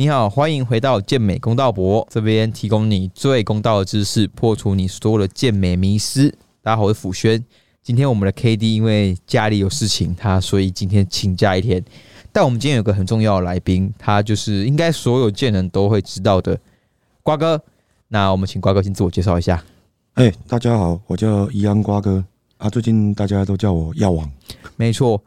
你好，欢迎回到健美公道博这边，提供你最公道的知识，破除你所有的健美迷思。大家好，我是辅轩。今天我们的 K D 因为家里有事情，他所以今天请假一天。但我们今天有个很重要的来宾，他就是应该所有健人都会知道的瓜哥。那我们请瓜哥先自我介绍一下。哎，大家好，我叫宜安瓜哥啊，最近大家都叫我药王。没错，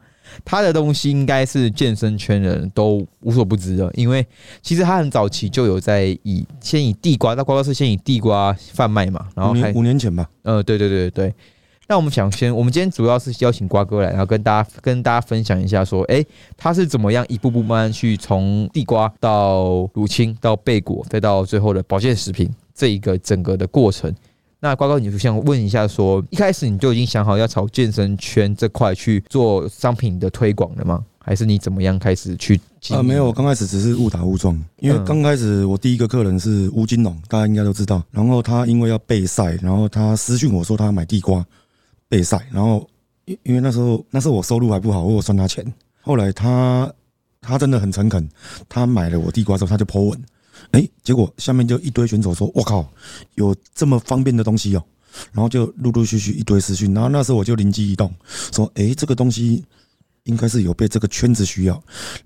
他的东西应该是健身圈人都无所不知的，因为其实他很早期就有在以先以地瓜，那瓜哥是先以地瓜贩卖嘛，然后还五年前吧。呃，对对对对对。那我们想先，我们今天主要是邀请瓜哥来，然后跟大家跟大家分享一下，说，哎，他是怎么样一步步慢慢去从地瓜到乳清到贝果，再到最后的保健食品这一个整个的过程。那瓜哥，你就想问一下，说一开始你就已经想好要朝健身圈这块去做商品的推广了吗？还是你怎么样开始去？啊，没有，刚开始只是误打误撞，因为刚开始我第一个客人是吴金龙，大家应该都知道。然后他因为要备赛，然后他私讯我说他要买地瓜。备赛，然后因因为那时候那时候我收入还不好，我有算他钱。后来他他真的很诚恳，他买了我地瓜之后，他就 po 文，哎，结果下面就一堆选手说：“我靠，有这么方便的东西哦！”然后就陆陆续续一堆私讯，然后那时候我就灵机一动，说：“哎，这个东西应该是有被这个圈子需要。”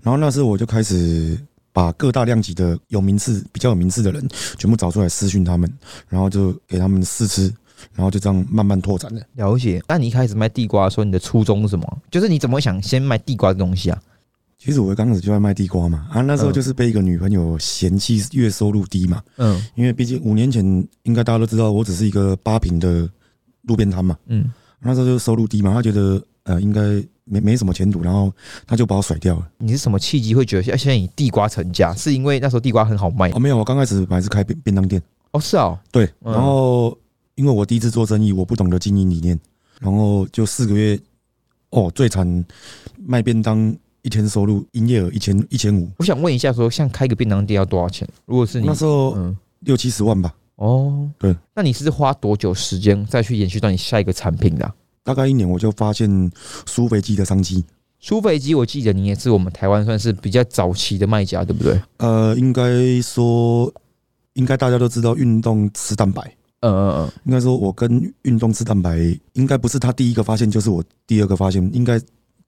然后那时候我就开始把各大量级的有名次、比较有名次的人全部找出来私讯他们，然后就给他们试吃。然后就这样慢慢拓展的。了解。那你一开始卖地瓜，说你的初衷是什么？就是你怎么会想先卖地瓜的东西啊？其实我刚开始就在卖地瓜嘛，啊，那时候就是被一个女朋友嫌弃月收入低嘛，嗯，因为毕竟五年前应该大家都知道，我只是一个八平的路边摊嘛，嗯，那时候就收入低嘛，她觉得呃应该没没什么前途，然后她就把我甩掉了。你是什么契机会觉得现在以地瓜成家？是因为那时候地瓜很好卖？哦，没有，我刚开始本来是开便便当店。哦，是哦，对，然后。因为我第一次做生意，我不懂得经营理念，然后就四个月，哦，最惨卖便当一天收入营业额一千一千五。我想问一下，说像开个便当店要多少钱？如果是你那时候，嗯，六七十万吧。哦，对，那你是花多久时间再去延续到你下一个产品的？大概一年，我就发现苏肥机的商机。苏肥机，我记得你也是我们台湾算是比较早期的卖家，对不对？呃，应该说，应该大家都知道运动吃蛋白。嗯嗯嗯，应该说，我跟运动吃蛋白，应该不是他第一个发现，就是我第二个发现，应该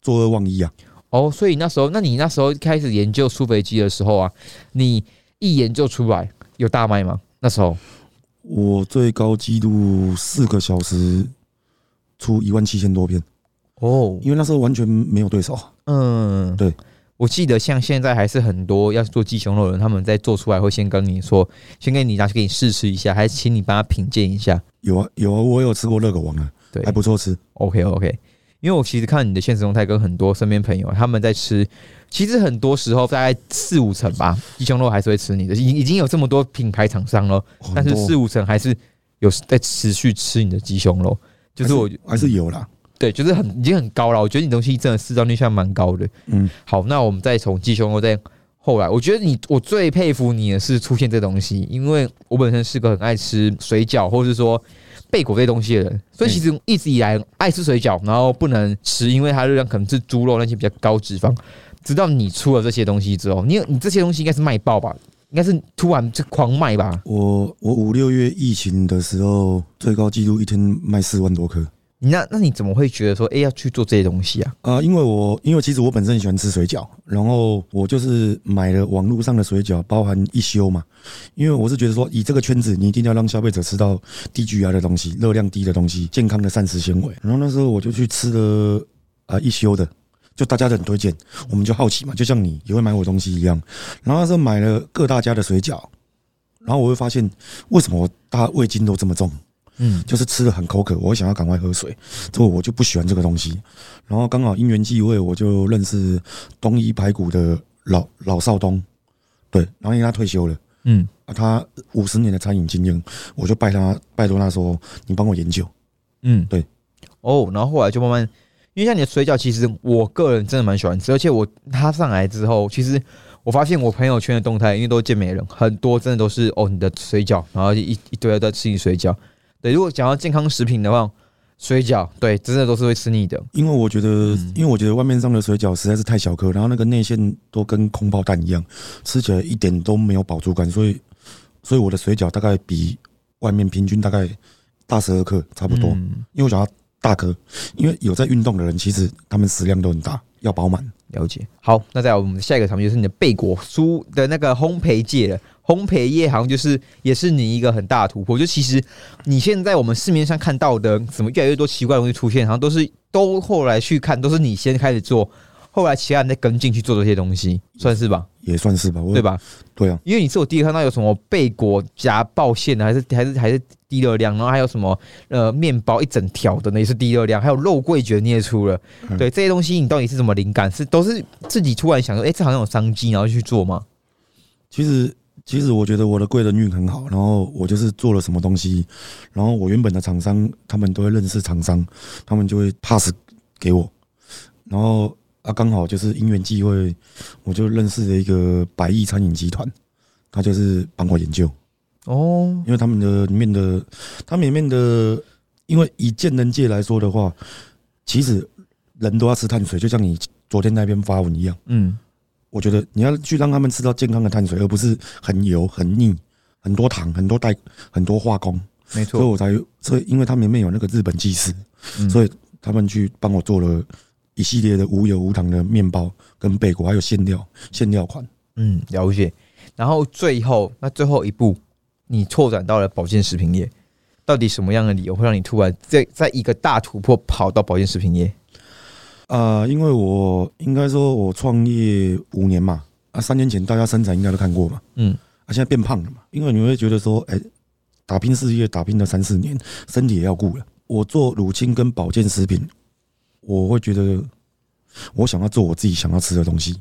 作恶忘一啊。哦，所以那时候，那你那时候开始研究苏肥机的时候啊，你一研究出来有大卖吗？那时候我最高记录四个小时出一万七千多片哦，因为那时候完全没有对手。嗯，对。我记得像现在还是很多要做鸡胸肉的人，他们在做出来会先跟你说，先给你拿去给你试吃一下，还是请你帮他品鉴一下。有啊有啊，我有吃过热狗王啊，对，还不错吃。OK OK，因为我其实看你的现实动态，跟很多身边朋友他们在吃，其实很多时候大概四五成吧，鸡胸肉还是会吃你的，已已经有这么多品牌厂商了，但是四五成还是有在持续吃你的鸡胸肉，就是我还是有啦。对，就是很已经很高了。我觉得你东西真的市场率现在蛮高的。嗯，好，那我们再从鸡胸肉再后来，我觉得你我最佩服你的是出现这东西，因为我本身是个很爱吃水饺或者是说贝果这些东西的人，所以其实一直以来爱吃水饺，然后不能吃，因为它热量可能是猪肉那些比较高脂肪。直到你出了这些东西之后，你你这些东西应该是卖爆吧？应该是突然就狂卖吧？我我五六月疫情的时候，最高纪录一天卖四万多颗。那那你怎么会觉得说，哎，要去做这些东西啊？啊，因为我因为其实我本身很喜欢吃水饺，然后我就是买了网络上的水饺，包含一休嘛。因为我是觉得说，以这个圈子，你一定要让消费者吃到低 GI 的东西，热量低的东西，健康的膳食纤维。然后那时候我就去吃了啊一休的，就大家都很推荐，我们就好奇嘛，就像你也会买我东西一样。然后那时候买了各大家的水饺，然后我会发现，为什么我大胃经都这么重？嗯，就是吃的很口渴，我想要赶快喝水，这个我就不喜欢这个东西。然后刚好因缘际会，我就认识东一排骨的老老少东，对，然后因为他退休了，嗯，啊，他五十年的餐饮经验，我就拜他拜托他说，你帮我研究，嗯，对，哦，然后后来就慢慢，因为像你的水饺，其实我个人真的蛮喜欢吃，而且我他上来之后，其实我发现我朋友圈的动态，因为都是健美人，很多真的都是哦，你的水饺，然后一一堆在吃你水饺。对，如果讲到健康食品的话，水饺，对，真的都是会吃腻的。因为我觉得，因为我觉得外面上的水饺实在是太小颗，然后那个内馅都跟空包蛋一样，吃起来一点都没有饱足感，所以，所以我的水饺大概比外面平均大概大十二克差不多。因为我想要大哥，因为有在运动的人，其实他们食量都很大，要饱满。了解。好，那在我们下一个产品就是你的贝果酥的那个烘焙界了。烘焙业好像就是也是你一个很大的突破。就其实你现在我们市面上看到的怎么越来越多奇怪的东西出现，好像都是都后来去看，都是你先开始做，后来其他人再跟进去做这些东西，算是吧？也算是吧，对吧？对啊，因为你是我第一个看到有什么贝果夹爆馅的，还是还是还是低热量，然后还有什么呃面包一整条的，那也是低热量，还有肉桂卷你也出了，对这些东西你到底是什么灵感？是都是自己突然想说，哎，这好像有商机，然后去做吗？其实。其实我觉得我的贵人运很好，然后我就是做了什么东西，然后我原本的厂商他们都会认识厂商，他们就会 pass 给我，然后啊刚好就是因缘际会，我就认识了一个百亿餐饮集团，他就是帮我研究。哦，因为他们的里面的，他们里面的，因为以健人界来说的话，其实人都要吃碳水，就像你昨天那边发文一样，嗯。我觉得你要去让他们吃到健康的碳水，而不是很油、很腻、很多糖、很多代、很多化工。没错，所以我才所以，因为他们里面有那个日本技师，所以他们去帮我做了一系列的无油无糖的面包跟贝果，还有馅料馅料款。嗯，了解。然后最后那最后一步，你拓展到了保健食品业，到底什么样的理由会让你突然在在一个大突破跑到保健食品业？啊，因为我应该说，我创业五年嘛，啊，三年前大家身材应该都看过嘛，嗯，啊，现在变胖了嘛，因为你会觉得说，哎，打拼事业打拼了三四年，身体也要顾了。我做乳清跟保健食品，我会觉得我想要做我自己想要吃的东西。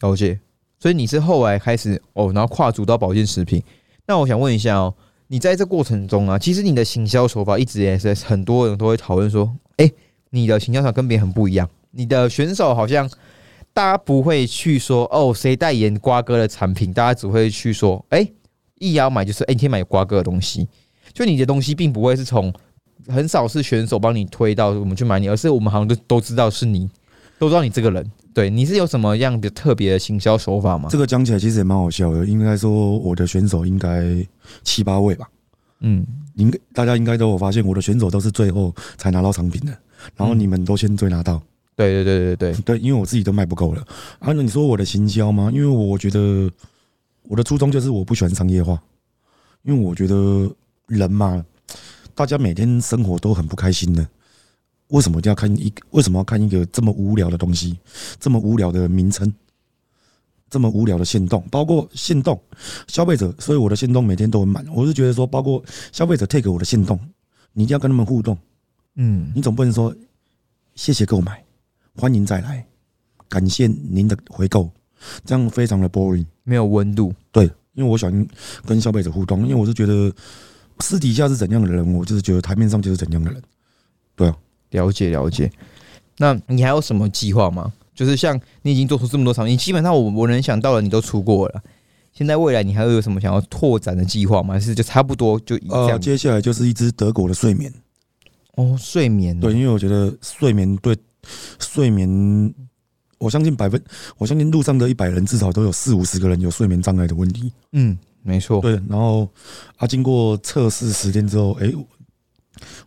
了解，所以你是后来开始哦，然后跨足到保健食品。那我想问一下哦，你在这过程中啊，其实你的行销手法一直也是很多人都会讨论说，哎，你的行销法跟别人很不一样。你的选手好像大家不会去说哦，谁代言瓜哥的产品？大家只会去说，哎，一要买就是哎，天买瓜哥的东西。就你的东西并不会是从很少是选手帮你推到我们去买你，而是我们好像都都知道是你，都知道你这个人。对，你是有什么样的特别的行销手法吗？这个讲起来其实也蛮好笑的。应该说我的选手应该七八位吧。嗯，应该大家应该都有发现，我的选手都是最后才拿到产品的，然后你们都先追拿到。对对对对对对，因为我自己都卖不够了。啊，那你说我的行销吗？因为我觉得我的初衷就是我不喜欢商业化，因为我觉得人嘛，大家每天生活都很不开心的，为什么一定要看一？为什么要看一个这么无聊的东西？这么无聊的名称，这么无聊的行动，包括行动消费者，所以我的行动每天都很满。我是觉得说，包括消费者 take 我的行动，你一定要跟他们互动。嗯，你总不能说谢谢购买。欢迎再来，感谢您的回购，这样非常的 boring，没有温度。对，因为我喜欢跟消费者互动，因为我是觉得私底下是怎样的人，我就是觉得台面上就是怎样的人。对啊，了解了解。那你还有什么计划吗？就是像你已经做出这么多产品，基本上我我能想到的你都出过了。现在未来你还会有什么想要拓展的计划吗？还是就差不多就呃，接下来就是一支德国的睡眠。哦，睡眠。对，因为我觉得睡眠对。睡眠，我相信百分，我相信路上的一百人至少都有四五十个人有睡眠障碍的问题。嗯，没错。对，然后啊，经过测试十天之后，哎，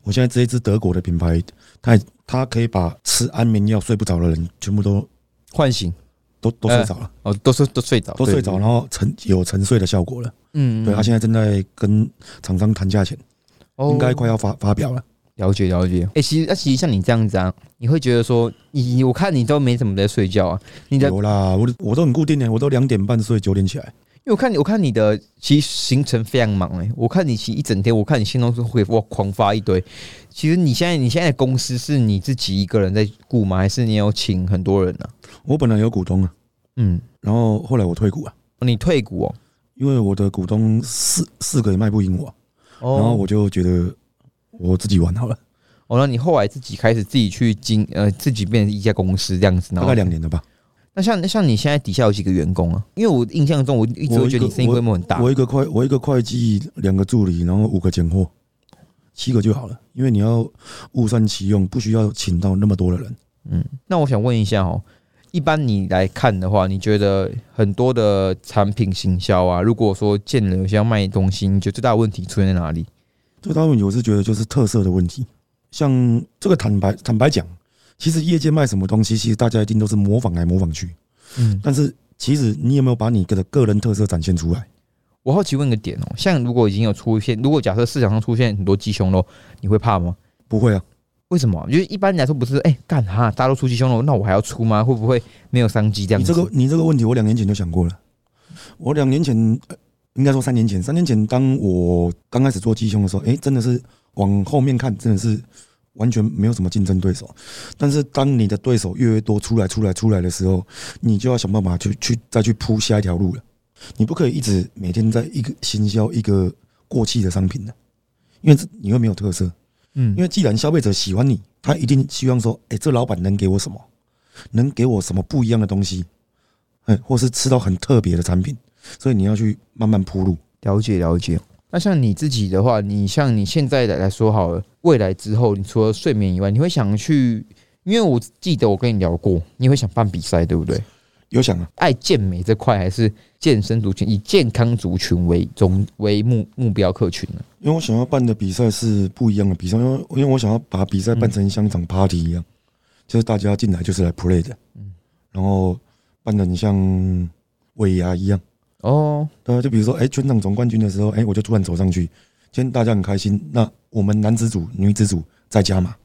我现在这一支德国的品牌，它它可以把吃安眠药睡不着的人全部都唤醒，都都睡着了。哦，都睡都睡着，都睡着，然后沉有沉睡的效果了。嗯，对，他现在正在跟厂商谈价钱，应该快要发发表了。了解了解，哎，其实那其实像你这样子啊，你会觉得说，你我看你都没怎么在睡觉啊，你的有啦，我我都很固定的，我都两点半睡，九点起来。因为我看你，我看你的其实行程非常忙哎，我看你其实一整天，我看你心中是会哇狂发一堆。其实你现在你现在公司是你自己一个人在雇吗？还是你有请很多人呢？我本来有股东啊，嗯，然后后来我退股啊。你退股哦？因为我的股东四四个也卖不赢我，然后我就觉得。我自己玩好了。哦，那你后来自己开始自己去经呃，自己变成一家公司这样子，大概两年了吧。那像像你现在底下有几个员工啊？因为我印象中我一直觉得你生意规模很大。我一个会我一个会计，两个助理，然后五个拣货，七个就好了，因为你要物善其用，不需要请到那么多的人。嗯，那我想问一下哦，一般你来看的话，你觉得很多的产品行销啊，如果说见了有些要卖东西，你觉得最大的问题出现在哪里？最大问题我是觉得就是特色的问题。像这个坦白坦白讲，其实业界卖什么东西，其实大家一定都是模仿来模仿去。嗯，但是其实你有没有把你的个人特色展现出来？我好奇问个点哦，像如果已经有出现，如果假设市场上出现很多鸡胸肉，你会怕吗？不会啊，为什么？因为一般来说不是，哎，干哈？大家都出鸡胸肉，那我还要出吗？会不会没有商机这样？你这个你这个问题，我两年前就想过了。我两年前，应该说三年前，三年前当我刚开始做鸡胸的时候，哎，真的是往后面看，真的是。完全没有什么竞争对手，但是当你的对手越来越多出来、出来、出来的时候，你就要想办法去去再去铺下一条路了。你不可以一直每天在一个行销一个过气的商品的，因为你会没有特色。嗯，因为既然消费者喜欢你，他一定希望说：“哎，这老板能给我什么？能给我什么不一样的东西？哎，或是吃到很特别的产品。”所以你要去慢慢铺路，了解了解。那像你自己的话，你像你现在的来说好了，未来之后，你除了睡眠以外，你会想去？因为我记得我跟你聊过，你会想办比赛，对不对？有想啊，爱健美这块还是健身族群，以健康族群为中为目目标客群呢？因为我想要办的比赛是不一样的比赛，因为因为我想要把比赛办成像一场 party 一样，就是大家进来就是来 play 的，嗯，然后办的你像尾牙一样。哦，对，就比如说，哎，全场总冠军的时候，哎，我就突然走上去，今天大家很开心。那我们男子组、女子组在加嘛，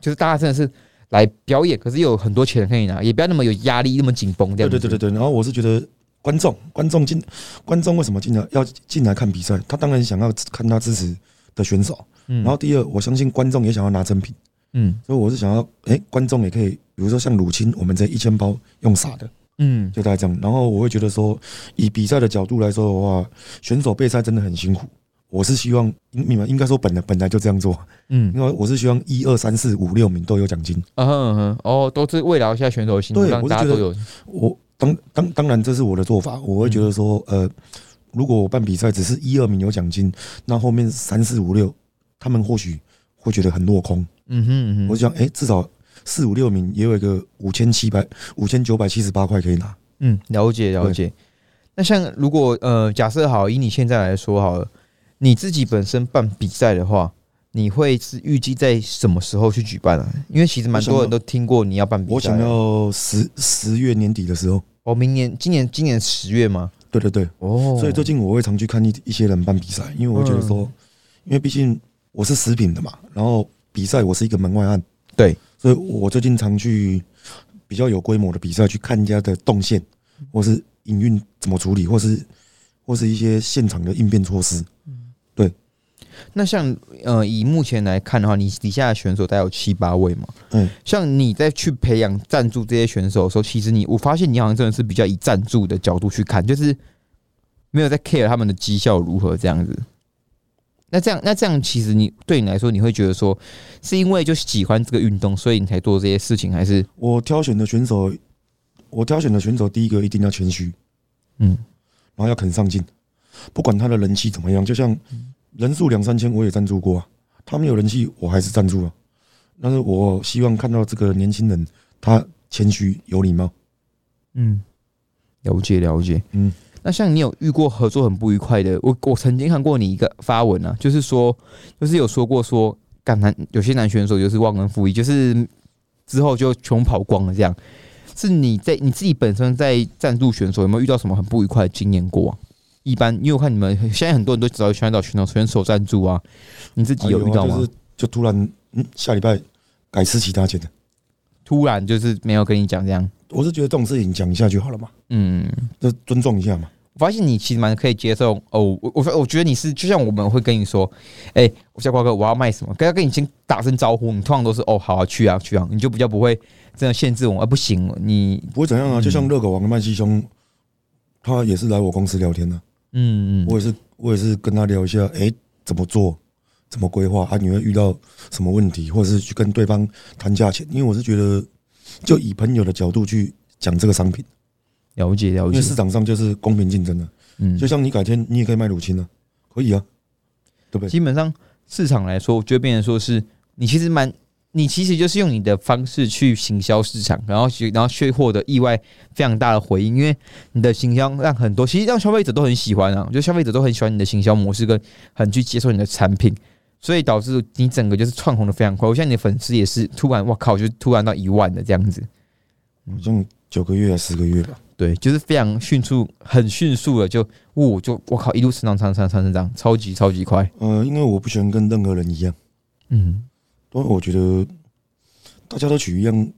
就是大家真的是来表演，可是有很多钱可以拿，也不要那么有压力，那么紧绷这样。对对对对对。然后我是觉得观众，观众进，观众为什么进来要进来看比赛？他当然想要看他支持的选手。嗯。然后第二，我相信观众也想要拿赠品。嗯。所以我是想要，哎，观众也可以，比如说像乳清，我们这一千包用撒的。嗯，就大概这样。然后我会觉得说，以比赛的角度来说的话，选手备赛真的很辛苦。我是希望，你们应该说本来本来就这样做。嗯，因为我是希望一二三四五六名都有奖金。嗯哼哼，哦，都是慰劳一下选手的心，让大家都有。我当当当然这是我的做法。我会觉得说，呃，如果我办比赛只是一二名有奖金，那后面三四五六他们或许会觉得很落空。嗯哼，我想，哎，至少。四五六名也有一个五千七百五千九百七十八块可以拿。嗯，了解了解。那像如果呃，假设好以你现在来说好了，你自己本身办比赛的话，你会是预计在什么时候去举办啊？因为其实蛮多人都听过你要办比赛，我想要十十月年底的时候。哦，明年今年今年十月吗？对对对。哦。所以最近我会常去看一一些人办比赛，因为我觉得说，因为毕竟我是食品的嘛，然后比赛我是一个门外汉。对。所以我最近常去比较有规模的比赛，去看人家的动线，或是营运怎么处理，或是或是一些现场的应变措施。对。那像呃，以目前来看的话，你底下的选手大概有七八位嘛？嗯。像你在去培养赞助这些选手的时候，其实你我发现你好像真的是比较以赞助的角度去看，就是没有在 care 他们的绩效如何这样子。那这样，那这样，其实你对你来说，你会觉得说，是因为就喜欢这个运动，所以你才做这些事情，还是？我挑选的选手，我挑选的选手，第一个一定要谦虚，嗯，然后要肯上进，不管他的人气怎么样，就像人数两三千，我也赞助过啊，他没有人气，我还是赞助啊，但是我希望看到这个年轻人，他谦虚有礼貌，嗯，了解了解，嗯。那像你有遇过合作很不愉快的？我我曾经看过你一个发文啊，就是说，就是有说过说，干男有些男选手就是忘恩负义，就是之后就穷跑光了这样。是你在你自己本身在赞助选手有没有遇到什么很不愉快的经验过？一般因为我看你们现在很多人都只要选到选手选手赞助啊，你自己有遇到吗？就突然嗯下礼拜改吃其他钱的，突然就是没有跟你讲这样。我是觉得这种事情讲一下就好了嘛，嗯，就尊重一下嘛。我发现你其实蛮可以接受哦，我我我觉得你是就像我们会跟你说，哎，我叫瓜哥，我要卖什么，跟要跟你先打声招呼，你通常都是哦，好啊，去啊去啊，你就比较不会这样限制我，啊不行，你不会怎样啊？就像热狗王的麦西兄，他也是来我公司聊天的，嗯嗯，我也是我也是跟他聊一下，哎，怎么做，怎么规划啊？你会遇到什么问题，或者是去跟对方谈价钱？因为我是觉得。就以朋友的角度去讲这个商品，了解了解。因为市场上就是公平竞争的，嗯，就像你改天你也可以卖乳清啊，可以啊，对不对？基本上市场来说，我觉得变成说是你其实蛮，你其实就是用你的方式去行销市场，然后去然后却获得意外非常大的回应，因为你的行销让很多其实让消费者都很喜欢啊，就消费者都很喜欢你的行销模式跟很去接受你的产品，所以导致你整个就是窜红的非常快。我现在你的粉丝也是突然，我靠，就突然到一万的这样子。好像九个月还十个月吧。对，就是非常迅速，很迅速的就，呜，就我靠，一路成长，成长，成长，成长，超级超级快。呃，因为我不喜欢跟任何人一样，嗯，因为我觉得大家都取一样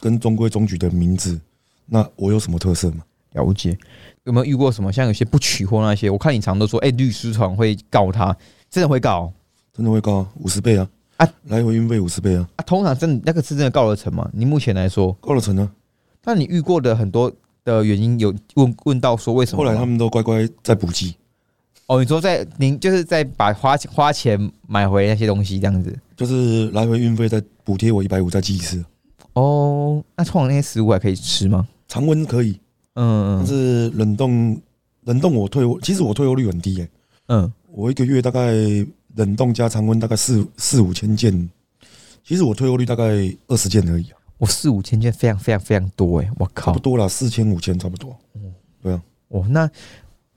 跟中规中矩的名字，那我有什么特色吗？了解。有没有遇过什么像有些不取货那些？我看你常都说，哎、律师团会告他，真的会告真的会高五十倍啊！啊啊，来回运费五十倍啊，啊？通常真的那个是真的告了成吗？你目前来说，高了成啊！那你遇过的很多的原因有问问到说为什么吗？后来他们都乖乖在补给，哦，你说在您就是在把花花钱买回那些东西这样子。就是来回运费再补贴我一百五再寄一次，哦，那通常那些食物还可以吃吗？常温可以，嗯嗯但是冷冻冷冻我退货，其实我退货率很低耶、嗯，我一个月大概冷冻加常温大概四四五千件，其实我退货率大概二十件而已、啊，我四五千件非常非常非常多哎、我差靠不！多了，四千五千差不多。哦，那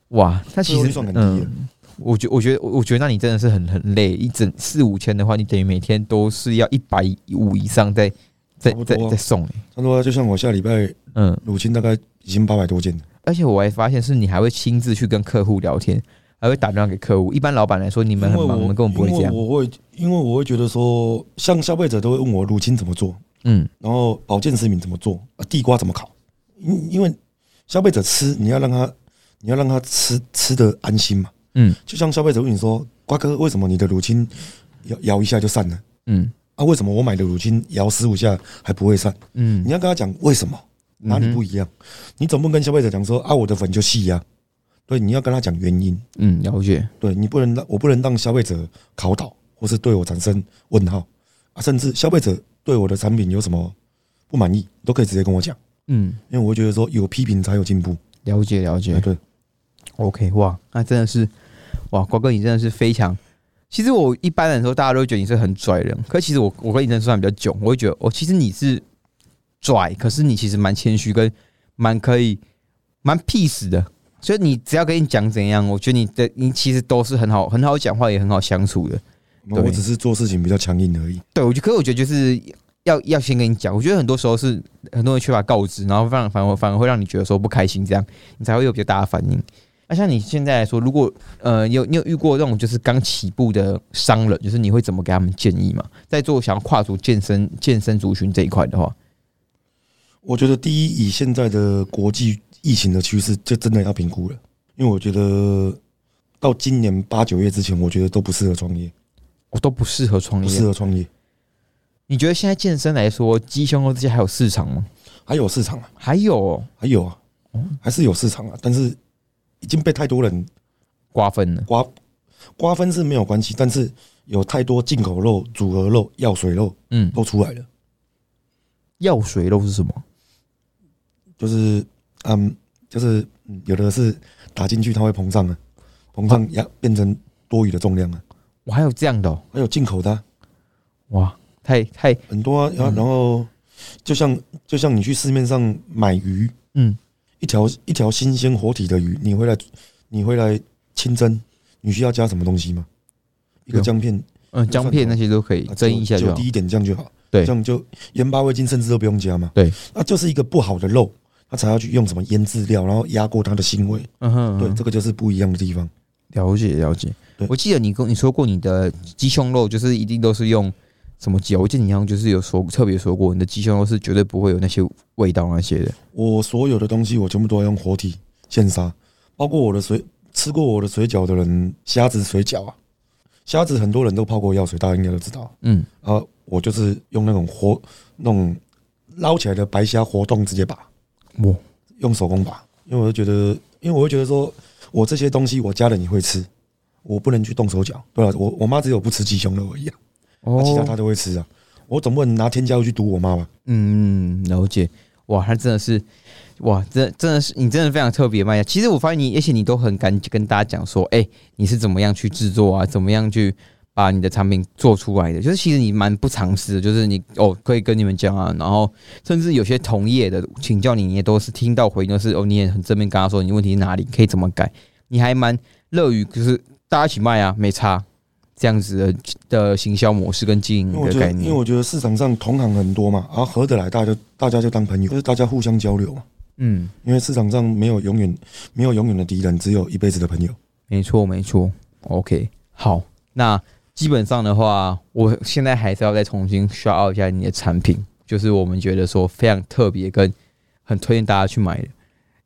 哇，那其实嗯，我觉我觉得我觉得那你真的是很很累，一整四五千的话，你等于每天都是要一百五以上在在在在送哎、差不多就像我下礼拜嗯，乳清大概已经八百多件了，而且我还发现是你还会亲自去跟客户聊天，还会打电话给客户。一般老板来说，你们很忙，我你们根本不会这样。我会因为我会觉得说，像消费者都会问我乳清怎么做，嗯然后保健食品怎么做，啊地瓜怎么烤，因因为消费者吃你要让他你要让他吃吃的安心嘛，嗯就像消费者问你说，瓜哥为什么你的乳清摇摇一下就散了？嗯啊，为什么我买的乳清摇十五下还不会散？嗯你要跟他讲为什么，哪里不一样？你总不能跟消费者讲说啊，我的粉就细呀、对，你要跟他讲原因。嗯，了解。对你不能让我不能让消费者考倒，或是对我产生问号啊，甚至消费者对我的产品有什么不满意，都可以直接跟我讲，嗯，因为我会觉得说有批评才有进步。了解了解哎，。对，OK，哇，那真的是哇，瓜哥你真的是非常。其实我一般来说，大家都会觉得你是很拽的人，可其实我我跟你认识算比较久，我会觉得哦，其实你是拽，可是你其实蛮谦虚，跟蛮可以蛮 peace 的。所以你只要跟你讲怎样，我觉得你的你其实都是很好很好讲话，也很好相处的。我只是做事情比较强硬而已。对，我觉得，可是我觉得就是要要先跟你讲。我觉得很多时候是很多人缺乏告知，然后反而反而反而会让你觉得说不开心，这样你才会有比较大的反应。那像你现在来说，如果呃，你有你有遇过这种就是刚起步的商人，就是你会怎么给他们建议吗？在做想要跨足健身健身族群这一块的话，我觉得第一，以现在的国际疫情的趋势，就真的要评估了，因为我觉得到今年八九月之前，我觉得都不适合创业，我都不适合创业。不适。合创业。你觉得现在健身来说，鸡胸肉这些还有市场吗？还有市场啊，还有、哦、还有啊，还是有市场啊，但是已经被太多人瓜分了，瓜瓜分是没有关系，但是有太多进口肉、组合肉、药水肉嗯，都出来了，药水肉是什么？就是嗯，就是嗯有的是打进去它会膨胀啊，膨胀压变成多余的重量啊，我还有这样的、哦，还有进口的啊、哇，太太很多啊，然后嗯然后就像就像你去市面上买鱼，嗯一条一条新鲜活体的鱼，你回来你回来清蒸，你需要加什么东西吗？一个姜片，嗯，姜片那些都可以啊蒸一下就好就滴。一点酱就好。对这样就盐巴、味精甚至都不用加嘛。对，那就是一个不好的肉，它才要去用什么腌制料，然后压过它的腥味。嗯哼，对，嗯这个就是不一样的地方。了解了解对。我记得你跟你说过，你的鸡胸肉就是一定都是用什么鸡啊？我记得你好像就是有说特别说过，你的鸡胸肉是绝对不会有那些味道那些的。我所有的东西，我全部都要用活体现杀，包括我的水，吃过我的水饺的人，虾子水饺啊，虾子很多人都泡过药水，大家应该都知道。嗯，啊，我就是用那种活那种捞起来的白虾活动直接拔，哇，用手工拔，因为我就觉得，因为我会觉得说，我这些东西我家人也会吃，我不能去动手脚。对了，我我妈只有不吃鸡胸肉而已啊，其他她都会吃啊。我总不能拿添加物去毒我妈吧？嗯，了解。哇，他真的是，哇，真真的是你真的非常特别卖家。其实我发现你，而且你都很敢跟大家讲说，哎、你是怎么样去制作啊，怎么样去把你的产品做出来的。就是其实你蛮不尝试的，就是你哦可以跟你们讲啊，然后甚至有些同业的请教你，你也都是听到回应都是哦，你也很正面跟他说你问题是哪里，可以怎么改，你还蛮乐于就是大家一起卖啊，没差。这样子的的行销模式跟经营的概念，因为我觉得市场上同行很多嘛，然后合得来，大家就大家就当朋友，就是大家互相交流嘛。嗯，因为市场上没有永远没有永远的敌人，只有一辈子的朋友。没错，没错。OK，好，那基本上的话，我现在还是要再重新刷奥一下你的产品，就是我们觉得说非常特别跟很推荐大家去买的。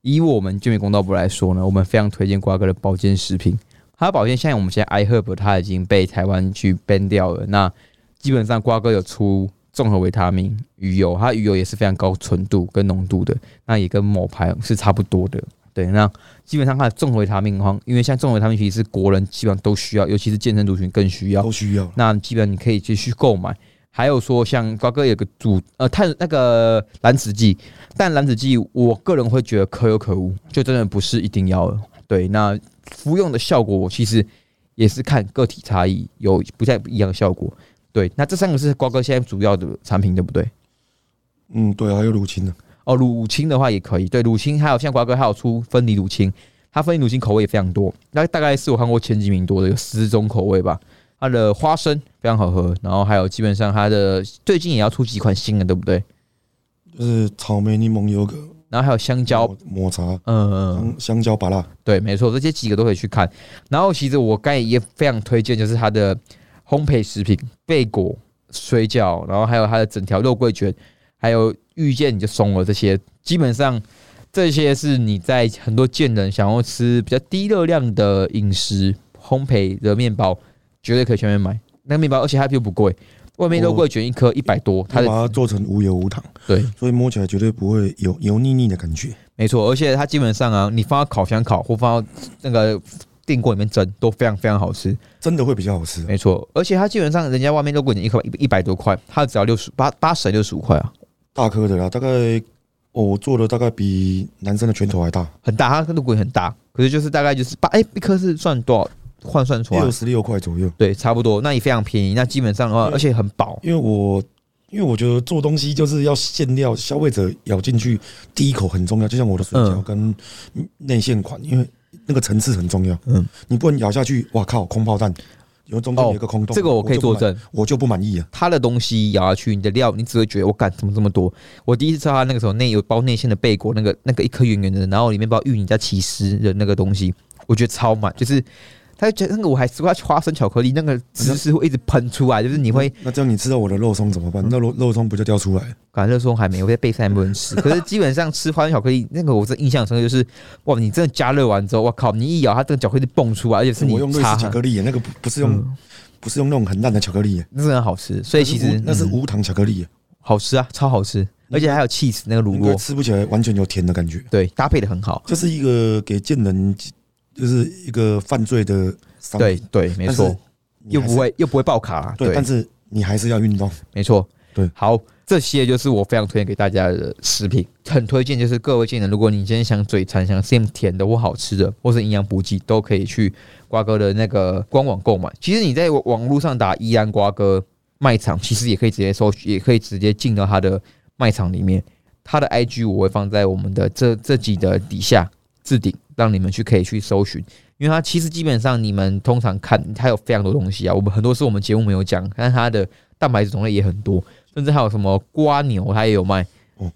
以我们健美公道部来说呢，我们非常推荐瓜哥的保健食品。它的保健，现在我们现在 iHerb 它已经被台湾去 ban 掉了。那基本上瓜哥有出综合维他命鱼油，它鱼油也是非常高纯度跟浓度的，那也跟某牌是差不多的。对，那基本上它的综合维他命的话，因为像综合维他命其实是国人基本上都需要，尤其是健身族群更需要，都需要。那基本上你可以继续购买。还有说像瓜哥有个主呃碳那个蓝子剂，但蓝子剂我个人会觉得可有可无，就真的不是一定要的。对，那。服用的效果我其实也是看个体差异，有不太一样的效果。对，那这三个是瓜哥现在主要的产品，对不对？嗯，对，还有乳清的。哦，乳清的话也可以。对，乳清还有像瓜哥还有出分离乳清，它分离乳清口味也非常多。那大概是我看过前几名多的，有十种口味吧。它的花生非常好喝，然后还有基本上它的最近也要出几款新的，对不对？就是草莓柠檬优格。然后还有香蕉抹茶，嗯嗯，香蕉巴拉，对，没错，这些几个都可以去看。然后其实我刚才也非常推荐，就是它的烘焙食品贝果水饺，然后还有它的整条肉桂卷，还有遇见你就松了这些，基本上这些是你在很多健人想要吃比较低热量的饮食烘焙的面包，绝对可以全面买。那个面包，而且它又不贵。外面肉桂卷一颗一百多，它把它做成无油无糖，对，所以摸起来绝对不会有油腻腻的感觉。没错，而且它基本上啊，你放到烤箱烤或放到那个电锅里面蒸都非常非常好吃，真的会比较好吃。没错，而且它基本上人家外面肉桂卷一颗一一百多块，它只要六十八八十六十五块啊，大颗的啦，大概我做的大概比男生的拳头还大，很大，它肉桂很大，可是就是大概就是八哎一颗是算多少？换算出来六十六块左右，对，差不多，那也非常便宜。那基本上的话，而且很薄。因为我，因为我觉得做东西就是要馅料，消费者咬进去第一口很重要。就像我的水饺跟内馅款，因为那个层次很重要。嗯，你不能咬下去，哇靠，空炮弹，因为中间有一个空洞。这个我可以作证，我就不满意啊。他的东西咬下去，你的料，你只会觉得我干怎么这么多？我第一次吃到他那个时候内有包内馅的贝果，那个那个一颗圆圆的，然后里面包芋泥加起司的那个东西，我觉得超满，就是。他就觉得那个我还吃过花生巧克力，那个芝士会一直喷出来，就是你会那这样你吃到我的肉松怎么办？那肉肉松不就掉出来？感觉肉松还没有在备餐不能吃，可是基本上吃花生巧克力那个，我是印象深刻，就是哇，你真的加热完之后，我靠，你一咬它这个巧克力蹦出来，而且是你用瑞士巧克力，那个不不是用不是用那种很烂的巧克力，那是很好吃，所以其实那是无糖巧克力，好吃啊，超好吃，而且还有 cheese 那个乳酪，吃不起来完全有甜的感觉，对，搭配的很好，这是一个给健人，就是一个犯罪的。对对，没错，又不会又不会爆卡，对，但是你还是要运动，没错，对，好，这些就是我非常推荐给大家的食品，很推荐，就是各位健人，如果你今天想嘴馋，想吃甜的或好吃的，或是营养补给，都可以去瓜哥的那个官网购买。其实你在网络上打宜安瓜哥卖场，其实也可以直接搜，也可以直接进到他的卖场里面。他的 IG 我会放在我们的这这集的底下置顶，让你们去可以去搜寻。因为它其实基本上你们通常看它有非常多东西啊，我们很多是我们节目没有讲，但是它的蛋白质种类也很多，甚至还有什么瓜牛它也有卖，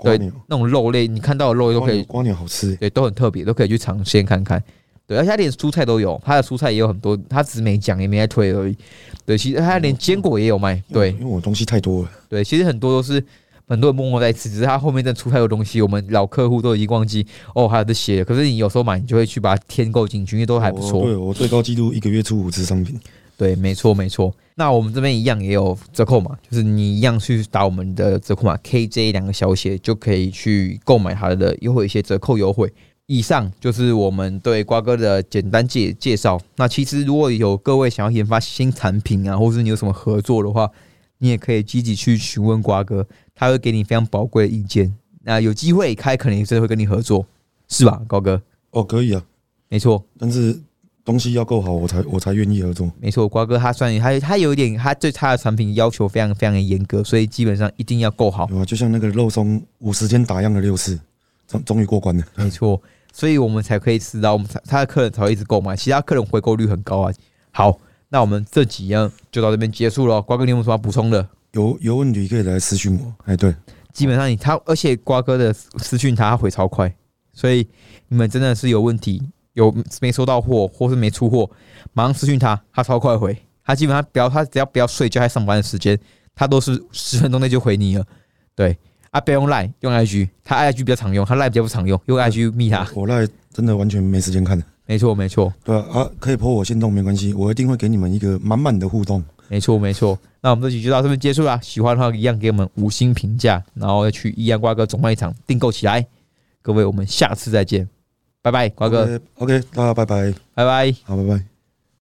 对，那种肉类你看到的肉都可以，瓜牛好吃，对，都很特别，都可以去尝鲜看看，对，而且它连蔬菜都有，它的蔬菜也有很多，它只是没讲也没在推而已，对，其实它连坚果也有卖，对，因为我东西太多了，对，其实很多都是。很多人默默在吃，只是他后面在出太多东西，我们老客户都已经忘记哦，还有这些。可是你有时候买，你就会去把它添购进去，因为都还不错。对我最高纪录一个月出五次商品。对，没错没错。那我们这边一样也有折扣码，就是你一样去打我们的折扣码 KJ 两个小写，就可以去购买它的优惠一些折扣优惠。以上就是我们对瓜哥的简单介介绍。那其实如果有各位想要研发新产品啊，或是你有什么合作的话，你也可以积极去询问瓜哥。他会给你非常宝贵的意见，那有机会开，可能真的会跟你合作，是吧，高哥？哦，可以啊，没错。但是东西要够好，我才我才愿意合作。没错，瓜哥他算他他有一点，他对他的产品要求非常非常的严格，所以基本上一定要够好。就像那个肉松五十天打样的六次，终终于过关了。没错，所以我们才可以吃到，我们才他的客人才会一直购买，其他客人回购率很高啊。好，那我们这几样就到这边结束了。瓜哥，你有什么要补充的？有有问题可以来私讯我。哎，对，基本上你他，而且瓜哥的私讯他他回超快，所以你们真的是有问题，有没收到货或是没出货，马上私讯他，他超快回。他基本上不要他只要不要睡觉，还上班的时间，他都是十分钟内就回你了。对啊，不要用 Line，用 IG，他 IG 比较常用，他 Line 比较不常用，用 IG 密他。我赖真的完全没时间看的。没错，没错，对啊，啊，可以泼我心动没关系，我一定会给你们一个满满的互动。没错，没错。那我们这集就到这边结束了。喜欢的话，一样给我们五星评价，然后要去一样瓜哥总卖场订购起来。各位，我们下次再见，拜拜，瓜哥，OK，大家拜拜，拜拜。好，拜拜。